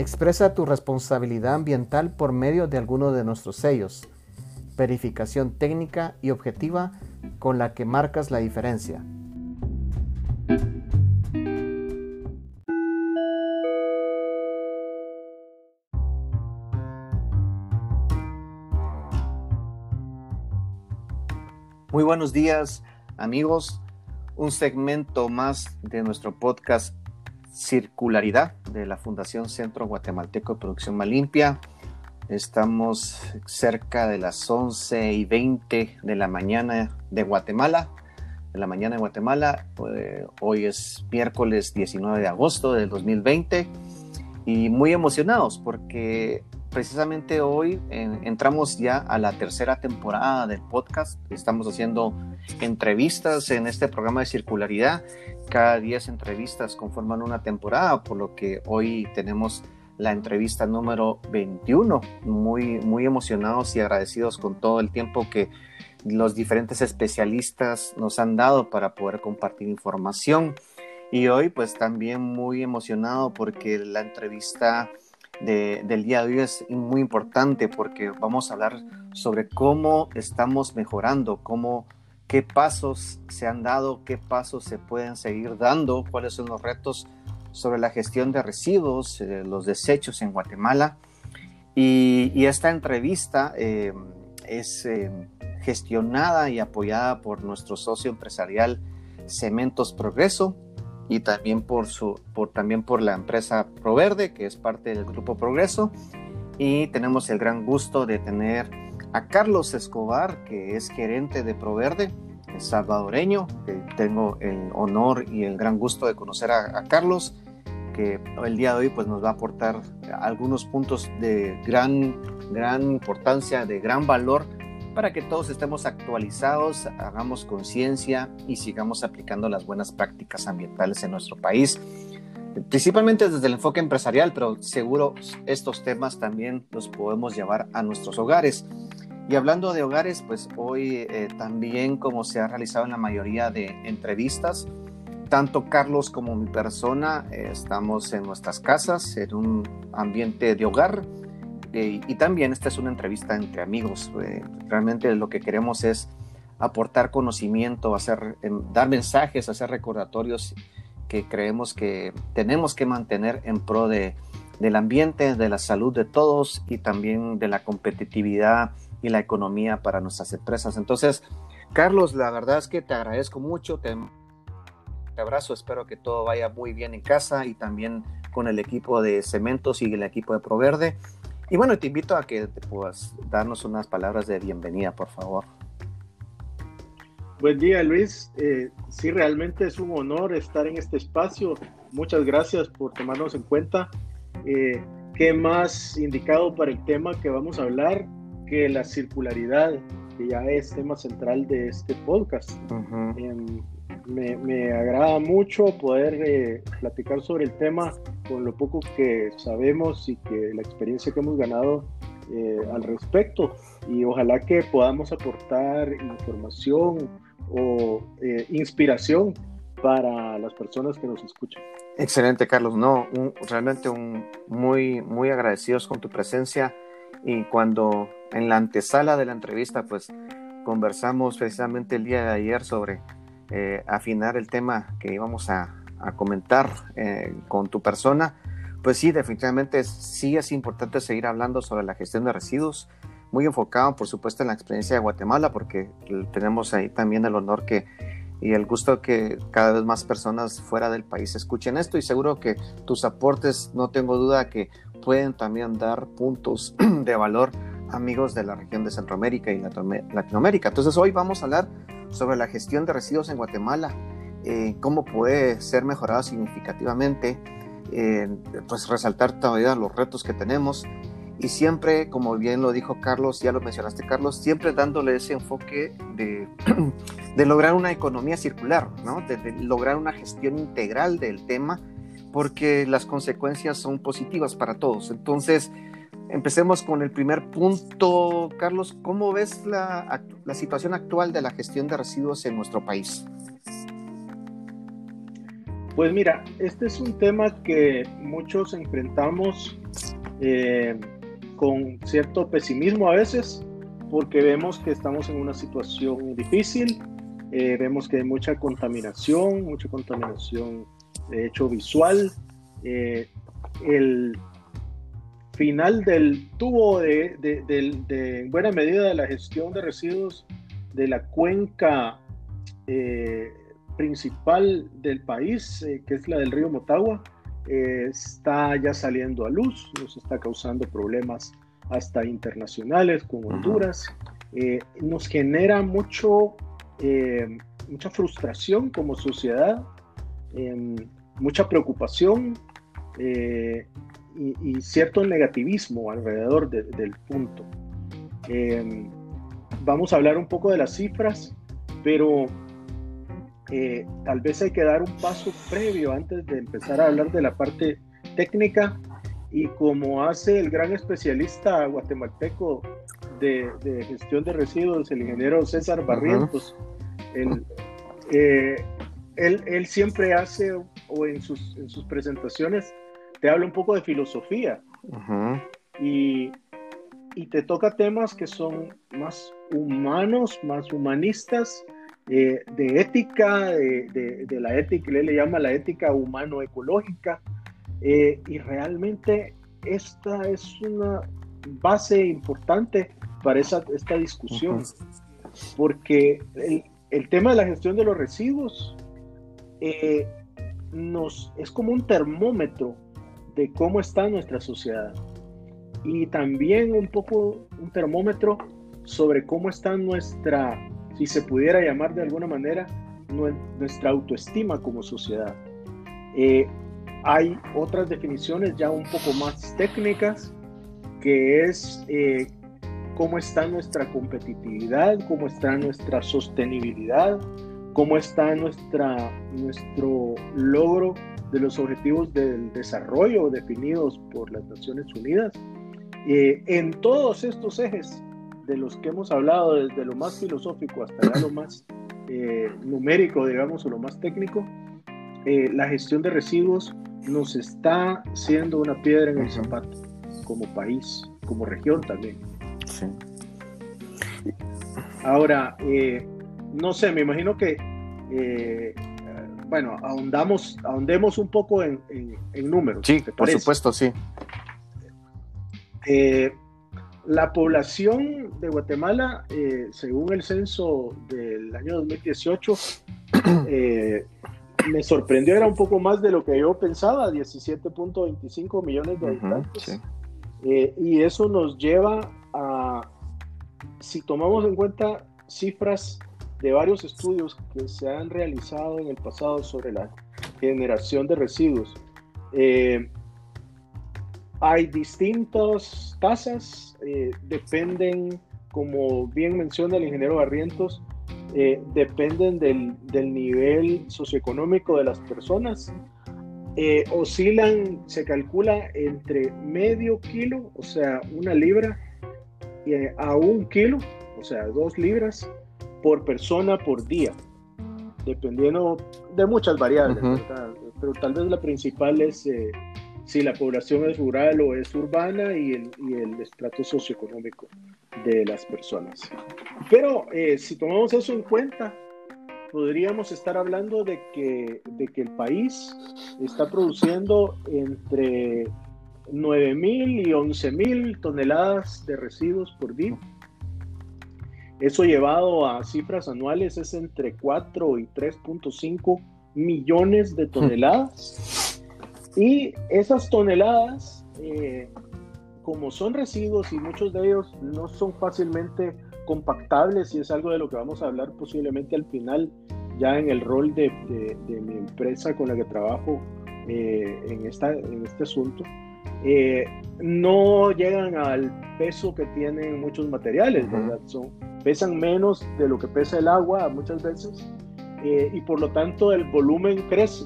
Expresa tu responsabilidad ambiental por medio de alguno de nuestros sellos. Verificación técnica y objetiva con la que marcas la diferencia. Muy buenos días amigos, un segmento más de nuestro podcast Circularidad de la Fundación Centro Guatemalteco de Producción Más Limpia. Estamos cerca de las 11 y 20 de la mañana de Guatemala. De la mañana de Guatemala. Eh, hoy es miércoles 19 de agosto del 2020 y muy emocionados porque precisamente hoy entramos ya a la tercera temporada del podcast. Estamos haciendo entrevistas en este programa de circularidad. Cada 10 entrevistas conforman una temporada, por lo que hoy tenemos la entrevista número 21. Muy, muy emocionados y agradecidos con todo el tiempo que los diferentes especialistas nos han dado para poder compartir información. Y hoy pues también muy emocionado porque la entrevista del día de hoy es muy importante porque vamos a hablar sobre cómo estamos mejorando, cómo, qué pasos se han dado, qué pasos se pueden seguir dando, cuáles son los retos sobre la gestión de residuos, eh, los desechos en Guatemala. Y, esta entrevista eh, es eh, gestionada y apoyada por nuestro socio empresarial Cementos Progreso, y también por, su, por, también por la empresa Proverde, que es parte del Grupo Progreso. Y tenemos el gran gusto de tener a Carlos Escobar, que es gerente de Proverde, salvadoreño, que tengo el honor y el gran gusto de conocer a, Carlos, que el día de hoy pues, nos va a aportar algunos puntos de gran, gran importancia, de gran valor para que todos estemos actualizados, hagamos conciencia y sigamos aplicando las buenas prácticas ambientales en nuestro país, principalmente desde el enfoque empresarial, pero seguro estos temas también los podemos llevar a nuestros hogares. Y hablando de hogares, pues hoy eh, también como se ha realizado en la mayoría de entrevistas, tanto Carlos como mi persona eh, estamos en nuestras casas, en un ambiente de hogar, y también esta es una entrevista entre amigos. Eh, realmente lo que queremos es aportar conocimiento, hacer, em, dar mensajes, hacer recordatorios que creemos que tenemos que mantener en pro de, del ambiente, de la salud de todos y también de la competitividad y la economía para nuestras empresas. Entonces, Carlos, la verdad es que te agradezco mucho, te, te abrazo, espero que todo vaya muy bien en casa y también con el equipo de Cementos y el equipo de Proverde. Y bueno, te invito a que puedas darnos unas palabras de bienvenida, por favor. Buen día, Luis. Eh, sí, realmente es un honor estar en este espacio. Muchas gracias por tomarnos en cuenta. Eh, ¿Qué más indicado para el tema que vamos a hablar que la circularidad, que ya es tema central de este podcast? Me, agrada mucho poder eh, platicar sobre el tema con lo poco que sabemos y que la experiencia que hemos ganado eh, al respecto. Y ojalá que podamos aportar información o eh, inspiración para las personas que nos escuchan. Excelente, Carlos. No, realmente un, muy, muy agradecidos con tu presencia. Y cuando en la antesala de la entrevista, pues conversamos precisamente el día de ayer sobre eh, afinar el tema que íbamos a, comentar eh, con tu persona, pues sí, definitivamente sí es importante seguir hablando sobre la gestión de residuos, muy enfocado, por supuesto, en la experiencia de Guatemala, porque tenemos ahí también el honor que y el gusto que cada vez más personas fuera del país escuchen esto y seguro que tus aportes, no tengo duda que pueden también dar puntos de valor amigos de la región de Centroamérica y Latinoamérica. Entonces hoy vamos a hablar sobre la gestión de residuos en Guatemala, eh, cómo puede ser mejorada significativamente, eh, pues resaltar todavía los retos que tenemos y siempre, como bien lo dijo Carlos, ya lo mencionaste Carlos, siempre dándole ese enfoque de, de lograr una economía circular, ¿no? de, de lograr una gestión integral del tema, porque las consecuencias son positivas para todos. Entonces, Empecemos con el primer punto. Carlos, ¿cómo ves la, situación actual de la gestión de residuos en nuestro país? Pues mira, este es un tema que muchos enfrentamos eh, con cierto pesimismo a veces, porque vemos que estamos en una situación difícil, eh, vemos que hay mucha contaminación, mucha contaminación de hecho visual. Eh, el final del tubo de, de, buena medida de la gestión de residuos de la cuenca eh, principal del país, que es la del río Motagua, está ya saliendo a luz, nos está causando problemas hasta internacionales con Honduras. nos genera mucho eh, mucha frustración como sociedad, em, mucha preocupación eh, y, cierto negativismo alrededor del punto. Em, vamos a hablar un poco de las cifras, pero eh, tal vez hay que dar un paso previo antes de empezar a hablar de la parte técnica y como hace el gran especialista guatemalteco de, gestión de residuos, el ingeniero César Barrientos, eh, él, él, siempre hace, o en sus, en sus presentaciones, te habla un poco de filosofía. y, y, te toca temas que son más humanos, más humanistas, eh, de ética, de, de, la ética, él le llama la ética humano-ecológica. Eh, y realmente esta es una base importante para esa, esta discusión, porque el, el tema de la gestión de los residuos eh, nos, es como un termómetro de cómo está nuestra sociedad y también un poco un termómetro sobre cómo está nuestra, si se pudiera llamar de alguna manera, nuestra autoestima como sociedad. Eh, hay otras definiciones ya un poco más técnicas, que es eh, cómo está nuestra competitividad, cómo está nuestra sostenibilidad, cómo está nuestra, nuestro logro de los objetivos del desarrollo definidos por las Naciones Unidas. Eh, en todos estos ejes de los que hemos hablado, desde lo más filosófico hasta lo más eh, numérico, digamos, o lo más técnico, eh, la gestión de residuos nos está siendo una piedra en el zapato como país, como región también. Ahora, eh, no sé, me imagino que, eh, bueno, ahondamos, ahondemos un poco en, números. Sí, por supuesto, sí. Eh, la población de Guatemala, según el censo del año 2018, me sorprendió, era un poco más de lo que yo pensaba, 17.25 millones de habitantes. y eso nos lleva a, si tomamos en cuenta cifras de varios estudios que se han realizado en el pasado sobre la generación de residuos, eh, hay distintas tasas, eh, dependen, como bien menciona el ingeniero Barrientos, eh, dependen del, del, nivel socioeconómico de las personas. oscilan, se calcula entre medio kilo, o sea, una libra, a un kilo, o sea, dos libras por persona por día, dependiendo de muchas variables, pero tal vez la principal es eh, si la población es rural o es urbana y el, y el estrato socioeconómico de las personas. Pero eh, si tomamos eso en cuenta, podríamos estar hablando de que, de que el país está produciendo entre 9.000 y 11.000 toneladas de residuos por día. Eso llevado a cifras anuales es entre 4 y 3.5 millones de toneladas. Y esas toneladas, eh, como son residuos y muchos de ellos no son fácilmente compactables, y es algo de lo que vamos a hablar posiblemente al final, ya en el rol de, mi empresa con la que trabajo eh, en, esta, en este asunto, eh, no llegan al peso que tienen muchos materiales, ¿verdad? Son, pesan menos de lo que pesa el agua muchas veces eh, y por lo tanto el volumen crece.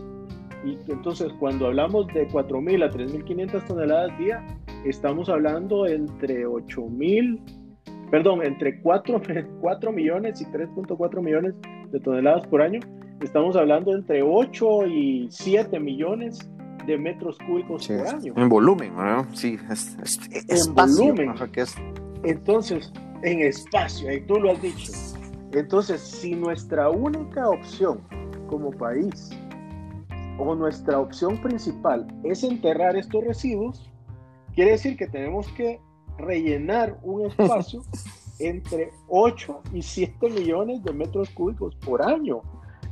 Y entonces cuando hablamos de 4.000 a 3.500 toneladas día, estamos hablando entre 8.000, perdón, entre 4, 4 millones y 3.4 millones de toneladas por año. Estamos hablando entre 8 y 7 millones de metros cúbicos por año. En volumen, ¿no? Sí, es, en volumen. Entonces, en espacio, y tú lo has dicho. Entonces, si nuestra única opción como país o nuestra opción principal es enterrar estos residuos, quiere decir que tenemos que rellenar un espacio entre 8 y 7 millones de metros cúbicos por año.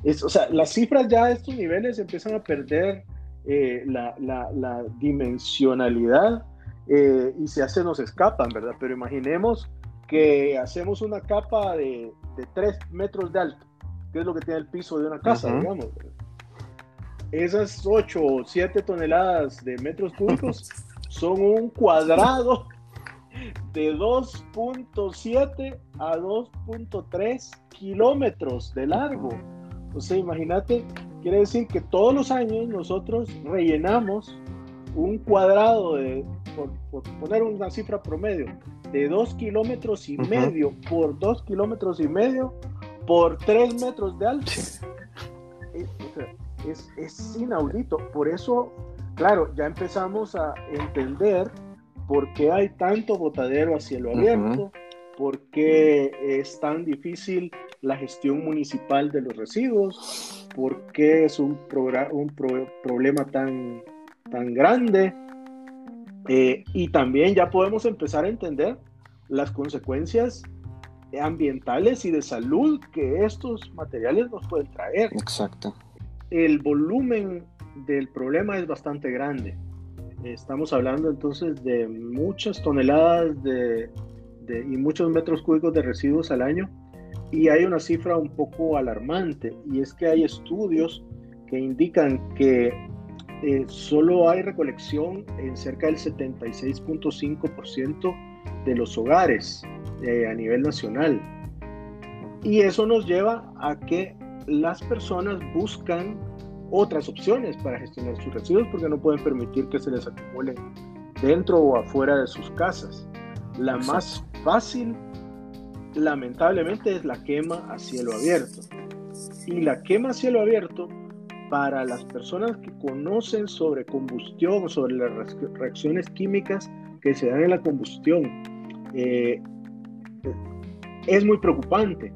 Es, o sea, las cifras ya de estos niveles empiezan a perder eh, la, la, dimensionalidad eh, y se hace nos escapan, ¿verdad? Pero imaginemos que hacemos una capa de, de 3 metros de alto, que es lo que tiene el piso de una casa, digamos. Esas 8 o 7 toneladas de metros cúbicos son un cuadrado de 2.7 a 2.3 kilómetros de largo. O sea, imagínate, quiere decir que todos los años nosotros rellenamos un cuadrado de, por, poner una cifra promedio, de 2 kilómetros y medio por 2 kilómetros y medio por 3 metros de alto. Es, es inaudito. Por eso, claro, ya empezamos a entender por qué hay tanto botadero a cielo abierto, por qué es tan difícil la gestión municipal de los residuos, por qué es un, un problema tan, tan grande. Eh, y también ya podemos empezar a entender las consecuencias ambientales y de salud que estos materiales nos pueden traer. Exacto. El volumen del problema es bastante grande. Estamos hablando entonces de muchas toneladas de, y muchos metros cúbicos de residuos al año y hay una cifra un poco alarmante y es que hay estudios que indican que eh, solo hay recolección en cerca del 76.5% de los hogares eh, a nivel nacional. Y eso nos lleva a que las personas buscan otras opciones para gestionar sus residuos porque no pueden permitir que se les acumulen dentro o afuera de sus casas. La más fácil, lamentablemente, es la quema a cielo abierto. Y la quema a cielo abierto, para las personas que conocen sobre combustión, sobre las reacciones químicas que se dan en la combustión, eh, es muy preocupante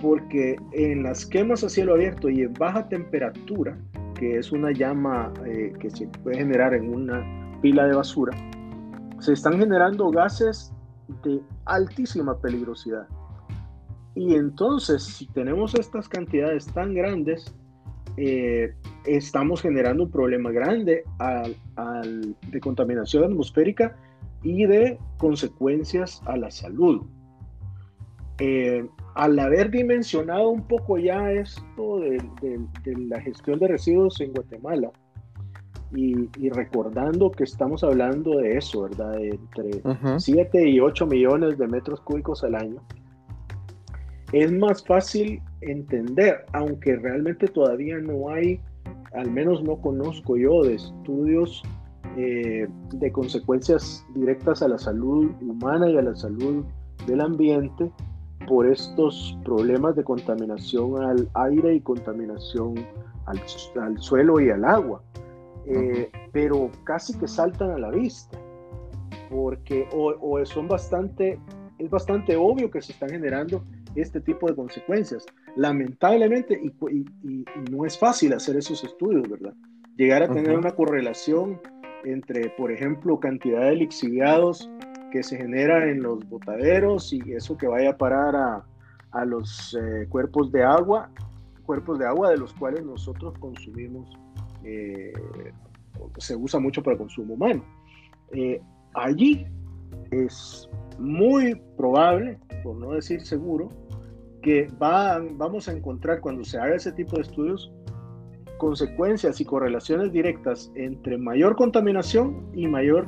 porque en las quemas a cielo abierto y en baja temperatura, que es una llama eh, que se puede generar en una pila de basura, se están generando gases de altísima peligrosidad. Y entonces, si tenemos estas cantidades tan grandes, eh, estamos generando un problema grande de contaminación atmosférica y de consecuencias a la salud. Eh, al haber dimensionado un poco ya esto de, la gestión de residuos en Guatemala y, recordando que estamos hablando de eso, ¿verdad? De entre 7 y 8 millones de metros cúbicos al año, es más fácil entender, aunque realmente todavía no hay, al menos no conozco yo, de estudios eh, de consecuencias directas a la salud humana y a la salud del ambiente por estos problemas de contaminación al aire y contaminación al, suelo y al agua. Eh, pero casi que saltan a la vista, porque o, son bastante, es bastante obvio que se están generando este tipo de consecuencias. Lamentablemente, y, no es fácil hacer esos estudios, ¿verdad? Llegar a tener una correlación entre, por ejemplo, cantidad de lixiviados que se genera en los botaderos y eso que vaya a parar a, a los eh, cuerpos de agua, cuerpos de agua de los cuales nosotros consumimos, eh, se usa mucho para consumo humano. Eh, allí es muy probable, por no decir seguro, que van, vamos a encontrar cuando se haga ese tipo de estudios consecuencias y correlaciones directas entre mayor contaminación y mayor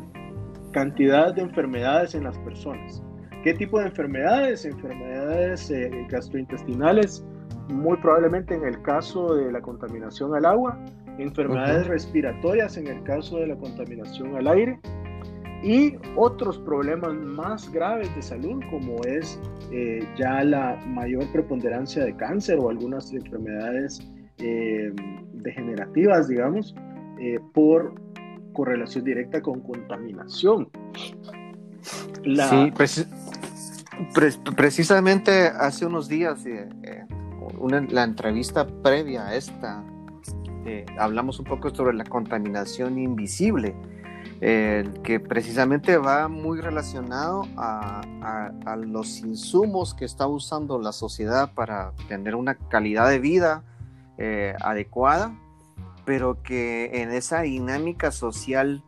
cantidad de enfermedades en las personas. ¿Qué tipo de enfermedades? Enfermedades eh, gastrointestinales, muy probablemente en el caso de la contaminación al agua, enfermedades respiratorias en el caso de la contaminación al aire y otros problemas más graves de salud como es eh, ya la mayor preponderancia de cáncer o algunas enfermedades eh, degenerativas, digamos, por correlación directa con contaminación. Sí, precisamente hace unos días, eh, eh, la entrevista previa a esta, eh, hablamos un poco sobre la contaminación invisible, que precisamente va muy relacionado a, los insumos que está usando la sociedad para tener una calidad de vida adecuada, pero que en esa dinámica social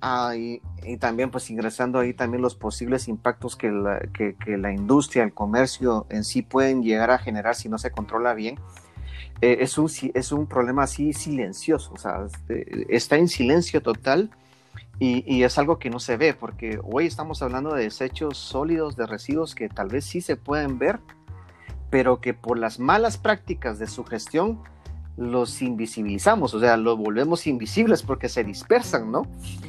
hay, y también pues ingresando ahí también los posibles impactos que, la industria, el comercio en sí pueden llegar a generar si no se controla bien, eh, es, un, es un problema así silencioso, o sea, eh, está en silencio total y, y, es algo que no se ve, porque hoy estamos hablando de desechos sólidos, de residuos que tal vez sí se pueden ver, pero que por las malas prácticas de su gestión, los invisibilizamos, o sea, los volvemos invisibles porque se dispersan, ¿no?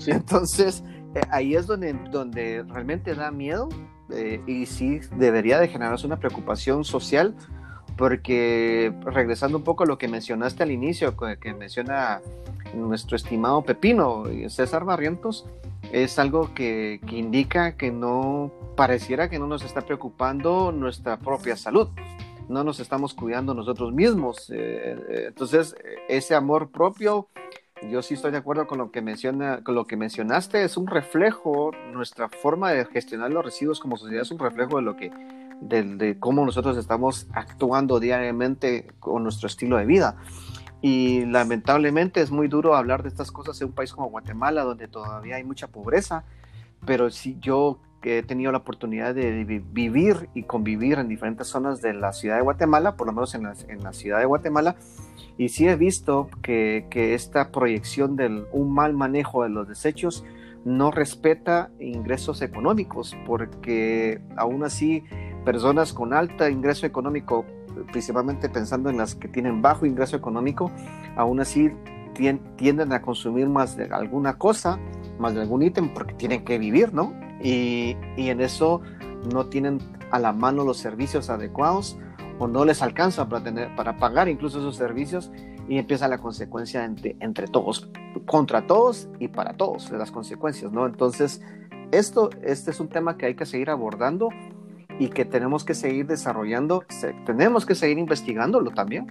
Entonces, eh, ahí es donde, donde realmente da miedo eh, y sí debería de generarse una preocupación social porque regresando un poco a lo que mencionaste al inicio, que menciona nuestro estimado Pepino, César Barrientos, es algo que, que indica que no pareciera que no nos está preocupando nuestra propia salud no nos estamos cuidando nosotros mismos. Eh, entonces, ese amor propio yo sí estoy de acuerdo con lo que menciona, con lo que mencionaste, es un reflejo, nuestra forma de gestionar los residuos como sociedad es un reflejo de lo que, de, cómo nosotros estamos actuando diariamente con nuestro estilo de vida. Y lamentablemente es muy duro hablar de estas cosas en un país como Guatemala, donde todavía hay mucha pobreza, pero si yo he tenido la oportunidad de vivir y convivir en diferentes zonas de la ciudad de Guatemala, por lo menos en la, en la ciudad de Guatemala, y sí he visto que, que esta proyección de un mal manejo de los desechos no respeta ingresos económicos, porque aún así personas con alto ingreso económico, principalmente pensando en las que tienen bajo ingreso económico, aún así tienden a consumir más de alguna cosa, más de algún ítem, porque tienen que vivir, ¿no? Y, en eso no tienen a la mano los servicios adecuados o no les alcanza para, tener, para pagar incluso esos servicios y empieza la consecuencia entre, todos, contra todos y para todos, las consecuencias, ¿no? Entonces, esto, este es un tema que hay que seguir abordando y que tenemos que seguir desarrollando, tenemos que seguir investigándolo también.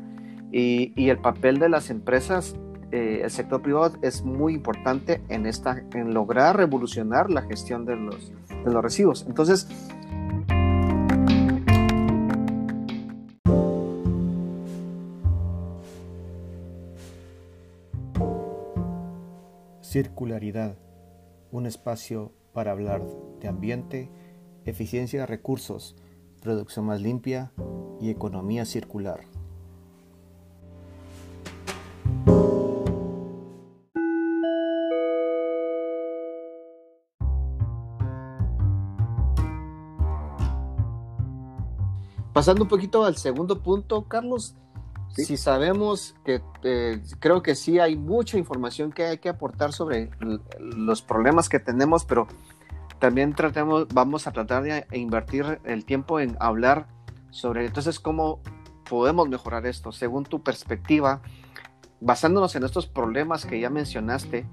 Y, y el papel de las empresas, eh, el sector privado es muy importante en, esta, en lograr revolucionar la gestión de los, de los residuos. Entonces, Circularidad, un espacio para hablar de ambiente, eficiencia de recursos, producción más limpia y economía circular. Pasando un poquito al segundo punto, Carlos, si sabemos que eh, creo que sí hay mucha información que hay que aportar sobre los problemas que tenemos, pero también tratemos, vamos a tratar de invertir el tiempo en hablar sobre entonces cómo podemos mejorar esto según tu perspectiva, basándonos en estos problemas que ya mencionaste,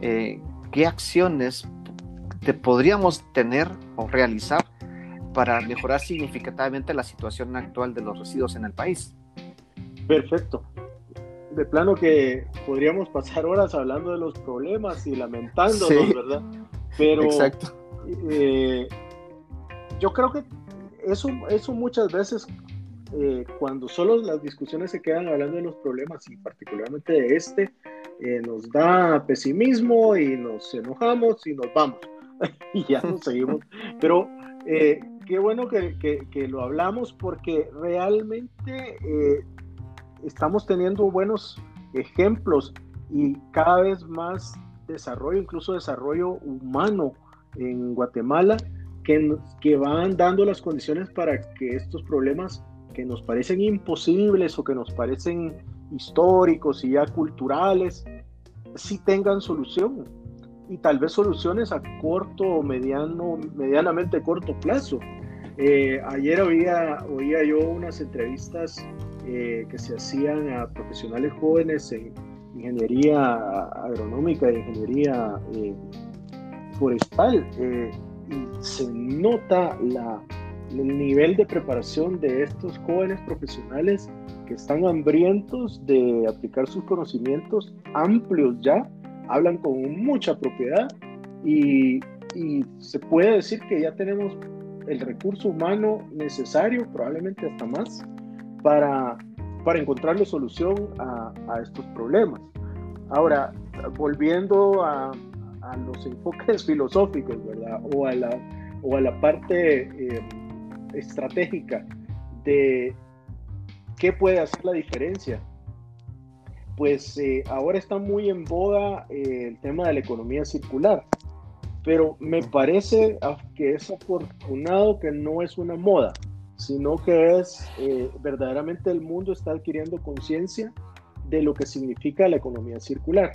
eh, ¿qué acciones te podríamos tener o realizar para mejorar significativamente la situación actual de los residuos en el país? Perfecto. De plano que podríamos pasar horas hablando de los problemas y lamentándonos, ¿verdad? Pero Exacto. Eh, yo creo que eso, eso muchas veces, eh, cuando solo las discusiones se quedan hablando de los problemas y particularmente de este, eh, nos da pesimismo y nos enojamos y nos vamos y ya nos seguimos. Pero qué bueno que, que, que, lo hablamos porque realmente estamos teniendo buenos ejemplos y cada vez más desarrollo, incluso desarrollo humano en Guatemala, que, que van dando las condiciones para que estos problemas que nos parecen imposibles o que nos parecen históricos y ya culturales, sí tengan solución y tal vez soluciones a corto o mediano, medianamente corto plazo. Eh, ayer oía, oía yo unas entrevistas eh, que se hacían a profesionales jóvenes en, ingeniería agronómica, ingeniería eh, forestal, eh, y se nota la, el nivel de preparación de estos jóvenes profesionales que están hambrientos de aplicar sus conocimientos amplios ya, hablan con mucha propiedad y, y se puede decir que ya tenemos el recurso humano necesario, probablemente hasta más, para, para encontrarle solución a, a estos problemas. Ahora, volviendo a, a, los enfoques filosóficos, ¿verdad? O a la, o a la parte eh, estratégica de qué puede hacer la diferencia. Pues eh, ahora está muy en boga eh, el tema de la economía circular, pero me parece que es afortunado que no es una moda, sino que es verdaderamente el mundo está adquiriendo conciencia de lo que significa la economía circular.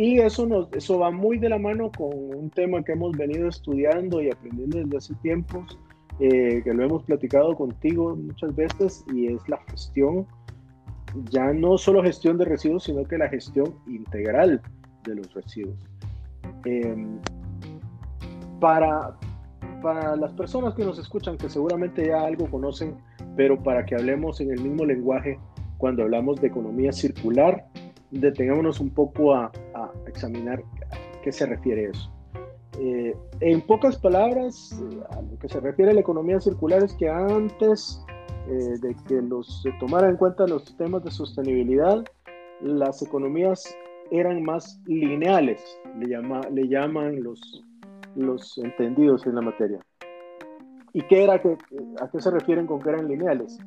Y eso, nos, eso va muy de la mano con un tema que hemos venido estudiando y aprendiendo desde hace tiempos, eh, que lo hemos platicado contigo muchas veces, y es la gestión, ya no solo gestión de residuos, sino que la gestión integral de los residuos. Em, para, para las personas que nos escuchan, que seguramente ya algo conocen, pero para que hablemos en el mismo lenguaje cuando hablamos de economía circular, detengámonos un poco a, examinar a qué se refiere eso. Eh, en pocas palabras, eh, a lo que se refiere a la economía circular es que antes eh, de que los, se tomaran en cuenta los temas de sostenibilidad, las economías eran más lineales, le, llama, le llaman los, los entendidos en la materia. ¿Y qué era, que, a qué se refieren con que eran lineales?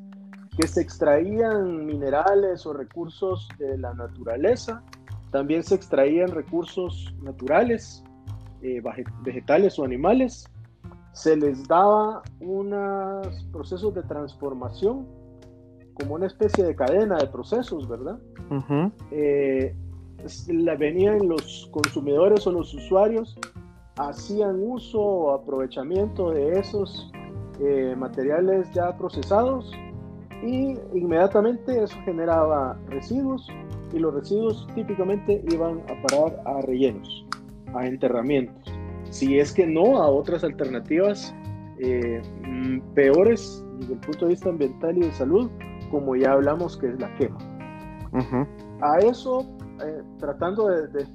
Que se extraían minerales o recursos de la naturaleza, también se extraían recursos naturales, eh, vegetales o animales, se les daba unos procesos de transformación como una especie de cadena de procesos, ¿verdad? Eh, la, venían los consumidores o los usuarios hacían uso o aprovechamiento de esos eh, materiales ya procesados y inmediatamente eso generaba residuos y los residuos típicamente iban a parar a rellenos, a enterramientos. Si es que no, a otras alternativas eh, mm, peores desde el punto de vista ambiental y de salud, como ya hablamos que es la quema. A eso, eh, tratando de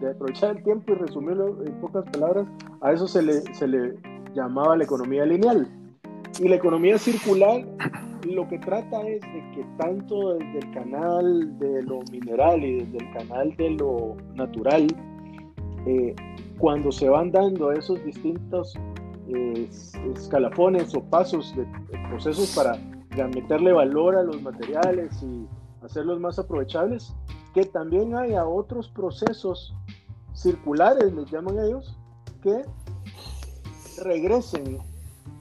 de aprovechar el tiempo y resumirlo en pocas palabras, a eso se le, se le llamaba la economía lineal. Y la economía circular lo que trata es de que tanto desde el canal de lo mineral y desde el canal de lo natural, eh, cuando se van dando esos distintos eh, escalafones o pasos de, de, procesos para meterle valor a los materiales y hacerlos más aprovechables, que también haya otros procesos circulares, les llaman ellos, que regresen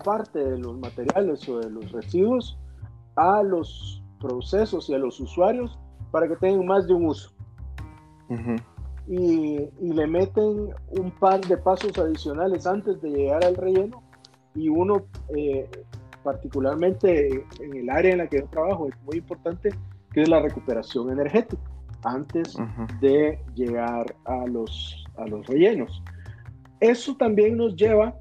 parte de los materiales o de los residuos a los procesos y a los usuarios para que tengan más de un uso. y, y, le meten un par de pasos adicionales antes de llegar al relleno y uno eh, particularmente en el área en la que yo trabajo es muy importante que es la recuperación energética antes de llegar a los, a los rellenos. Eso también nos lleva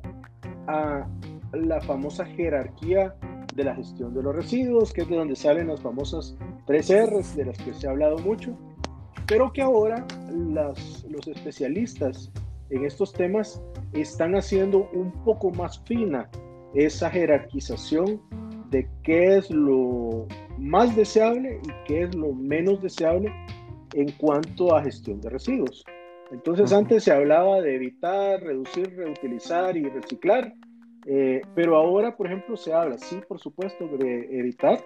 a la famosa jerarquía de la gestión de los residuos, que es de donde salen las famosas tres R's de las que se ha hablado mucho, pero que ahora las, los especialistas en estos temas están haciendo un poco más fina esa jerarquización de qué es lo más deseable y qué es lo menos deseable en cuanto a gestión de residuos. Entonces antes se hablaba de evitar, reducir, reutilizar y reciclar, eh, pero ahora, por ejemplo, se habla, sí, por supuesto, de evitar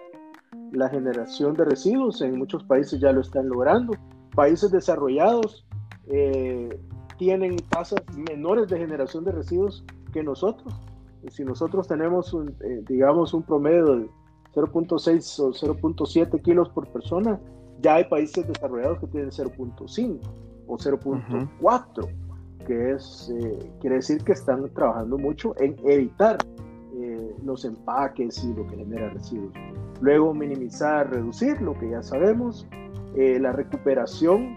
la generación de residuos. En muchos países ya lo están logrando. Países desarrollados eh, tienen tasas menores de generación de residuos que nosotros. Si nosotros tenemos, un, eh, digamos, un promedio de 0.6 o 0.7 kilos por persona, ya hay países desarrollados que tienen 0.5 o 0.4, que es, eh, quiere decir que están trabajando mucho en evitar eh, los empaques y lo que genera residuos. Luego minimizar, reducir, lo que ya sabemos. eh, la recuperación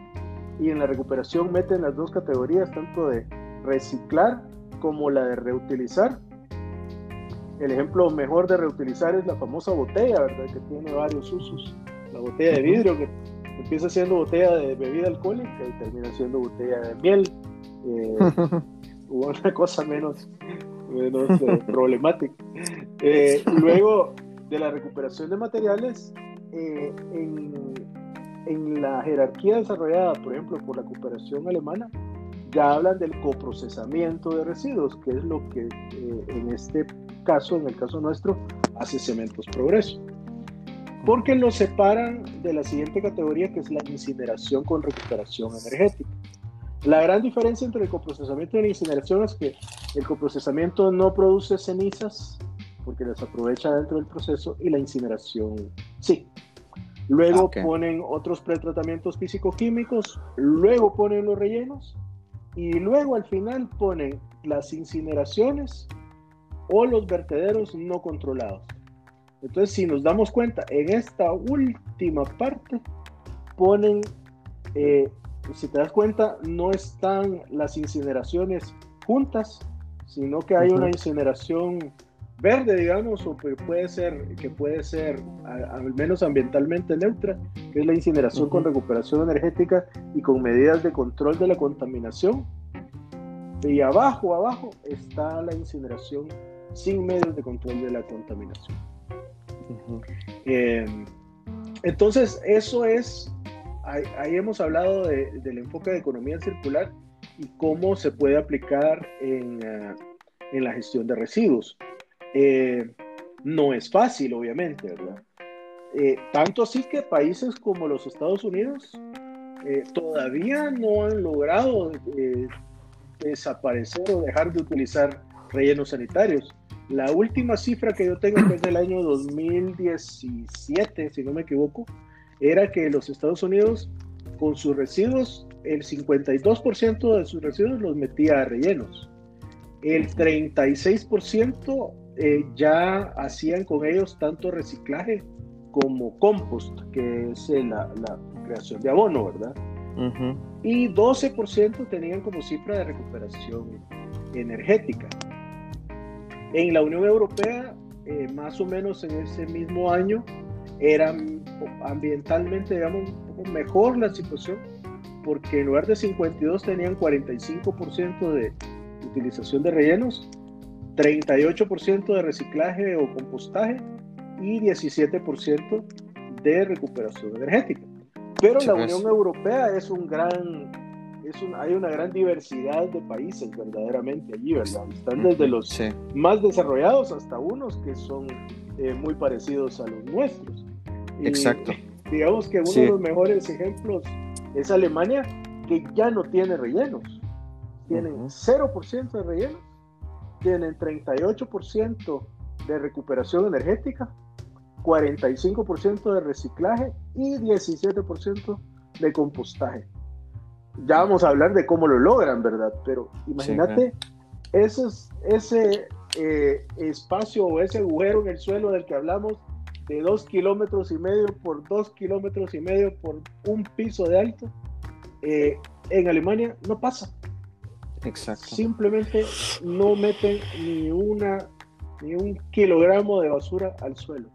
y en la recuperación meten las dos categorías, tanto de reciclar como la de reutilizar. El ejemplo mejor de reutilizar es la famosa botella, ¿verdad? Que tiene varios usos. La botella de vidrio que empieza siendo botella de bebida alcohólica y termina siendo botella de miel. Eh, una cosa menos, menos eh, problemática. Eh, luego de la recuperación de materiales, en, en la jerarquía desarrollada, por ejemplo, por la cooperación alemana, ya hablan del coprocesamiento de residuos, que es lo que en este caso, en el caso nuestro, hace Cementos Progreso porque lo separan de la siguiente categoría que es la incineración con recuperación energética. La gran diferencia entre el coprocesamiento y la incineración es que el coprocesamiento no produce cenizas porque las aprovecha dentro del proceso y la incineración sí. Luego ponen otros pretratamientos físico-químicos, luego ponen los rellenos y luego al final ponen las incineraciones o los vertederos no controlados. Entonces, si nos damos cuenta, en esta última parte ponen, eh, si te das cuenta, no están las incineraciones juntas, sino que hay una incineración verde, digamos, o que puede ser, que puede ser al menos ambientalmente neutra, que es la incineración con recuperación energética y con medidas de control de la contaminación. Y abajo, abajo está la incineración sin medios de control de la contaminación. Eh, entonces, eso es, ahí, hemos hablado del enfoque de economía circular y cómo se puede aplicar en, eh, en la gestión de residuos. Eh, no es fácil, obviamente, ¿verdad? tanto así que países como los Estados Unidos todavía no han logrado desaparecer o dejar de utilizar rellenos sanitarios. La última cifra que yo tengo, es del año 2017, si no me equivoco, era que los Estados Unidos, con sus residuos, el 52% de sus residuos los metía a rellenos. El 36% eh, ya hacían con ellos tanto reciclaje como compost, que es eh, la, creación de abono, ¿verdad? Y 12% tenían como cifra de recuperación energética. En la Unión Europea, eh, más o menos en ese mismo año, era ambientalmente, digamos, un poco mejor la situación, porque en lugar de 52 tenían 45% de utilización de rellenos, 38% de reciclaje o compostaje y 17% de recuperación energética. Pero la Unión Europea es un gran hay una gran diversidad de países verdaderamente allí, ¿verdad? Están desde los más desarrollados hasta unos que son eh, muy parecidos a los nuestros. Exacto. Digamos que uno de los mejores ejemplos es Alemania, que ya no tiene rellenos. Tienen 0% de rellenos, tienen 38% de recuperación energética, 45% de reciclaje y 17% de compostaje ya vamos a hablar de cómo lo logran, ¿verdad? Pero imagínate ese, ese eh, espacio o ese agujero en el suelo del que hablamos de dos kilómetros y medio por dos kilómetros y medio por un piso de alto, eh, en Alemania no pasa. Exacto. Simplemente no meten ni una ni un kilogramo de basura al suelo.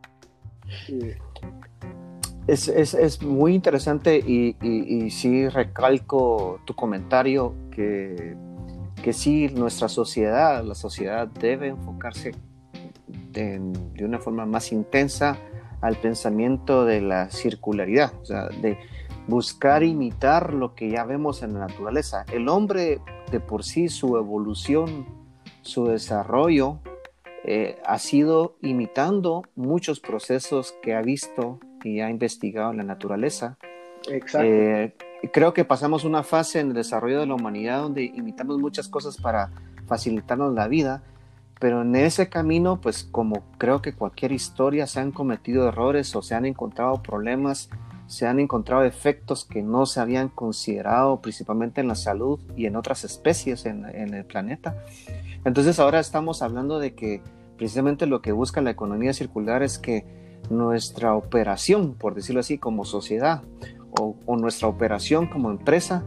Es, es, es, muy interesante y, y, sí recalco tu comentario que, que sí, nuestra sociedad, la sociedad debe enfocarse de, de una forma más intensa al pensamiento de la circularidad, o sea, de buscar imitar lo que ya vemos en la naturaleza. El hombre de por sí, su evolución, su desarrollo, eh, ha sido imitando muchos procesos que ha visto y ha investigado en la naturaleza. Exacto. Eh, creo que pasamos una fase en el desarrollo de la humanidad donde imitamos muchas cosas para facilitarnos la vida, pero en ese camino, pues como creo que cualquier historia, se han cometido errores o se han encontrado problemas, se han encontrado efectos que no se habían considerado principalmente en la salud y en otras especies en, en el planeta. Entonces ahora estamos hablando de que precisamente lo que busca la economía circular es que nuestra operación, por decirlo así, como sociedad o, nuestra operación como empresa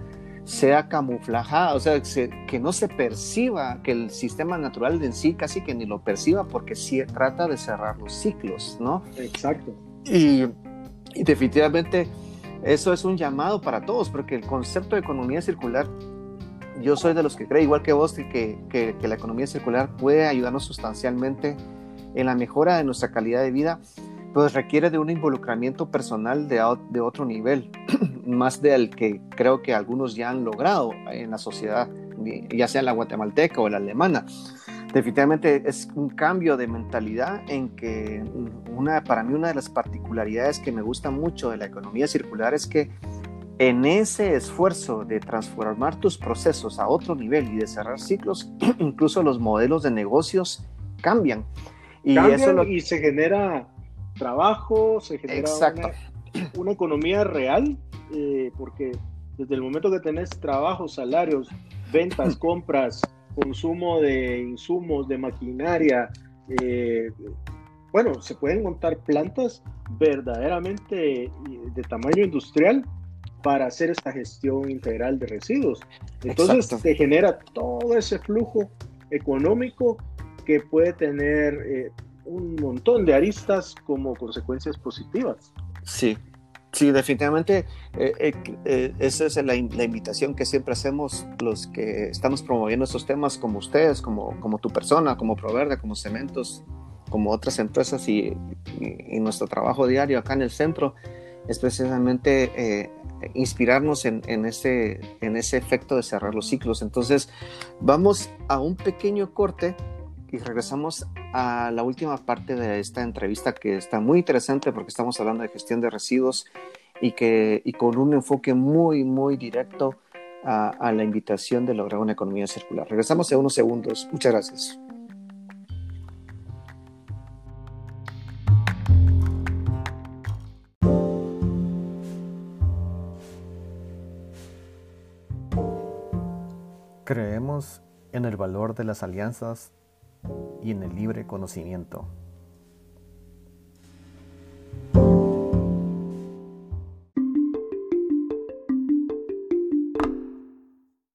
sea camuflajada, o sea, que no se perciba, que el sistema natural en sí casi que ni lo perciba porque sí trata de cerrar los ciclos, ¿no? Exacto. Y, definitivamente eso es un llamado para todos, porque el concepto de economía circular, yo soy de los que cree, igual que vos, que, que, que la economía circular puede ayudarnos sustancialmente en la mejora de nuestra calidad de vida, pues requiere de un involucramiento personal de, de otro nivel, más del que creo que algunos ya han logrado en la sociedad, ya sea la guatemalteca o la alemana. Definitivamente es un cambio de mentalidad en que una, para mí una de las particularidades que me gusta mucho de la economía circular es que en ese esfuerzo de transformar tus procesos a otro nivel y de cerrar ciclos, incluso los modelos de negocios cambian. Y, eso y se genera trabajo, se genera una, economía real, eh, porque desde el momento que tenés trabajo, salarios, ventas, compras, consumo de insumos, de maquinaria, eh, bueno, se pueden montar plantas verdaderamente eh, de tamaño industrial para hacer esta gestión integral de residuos. Entonces se genera todo ese flujo económico que puede tener un montón de aristas como consecuencias positivas. Sí, sí, definitivamente eh, eh, eh, esa es la, invitación que siempre hacemos los que estamos promoviendo estos temas como ustedes, como, como tu persona, como Proverde, como Cementos, como otras empresas y, nuestro trabajo diario acá en el centro es precisamente inspirarnos en, en, ese, en ese efecto de cerrar los ciclos. Entonces, vamos a un pequeño corte y regresamos a la última parte de esta entrevista que está muy interesante porque estamos hablando de gestión de residuos y, que, y con un enfoque muy, muy directo a, a la invitación de lograr una economía circular. Regresamos en unos segundos. Muchas gracias. Creemos en el valor de las alianzas y en el libre conocimiento.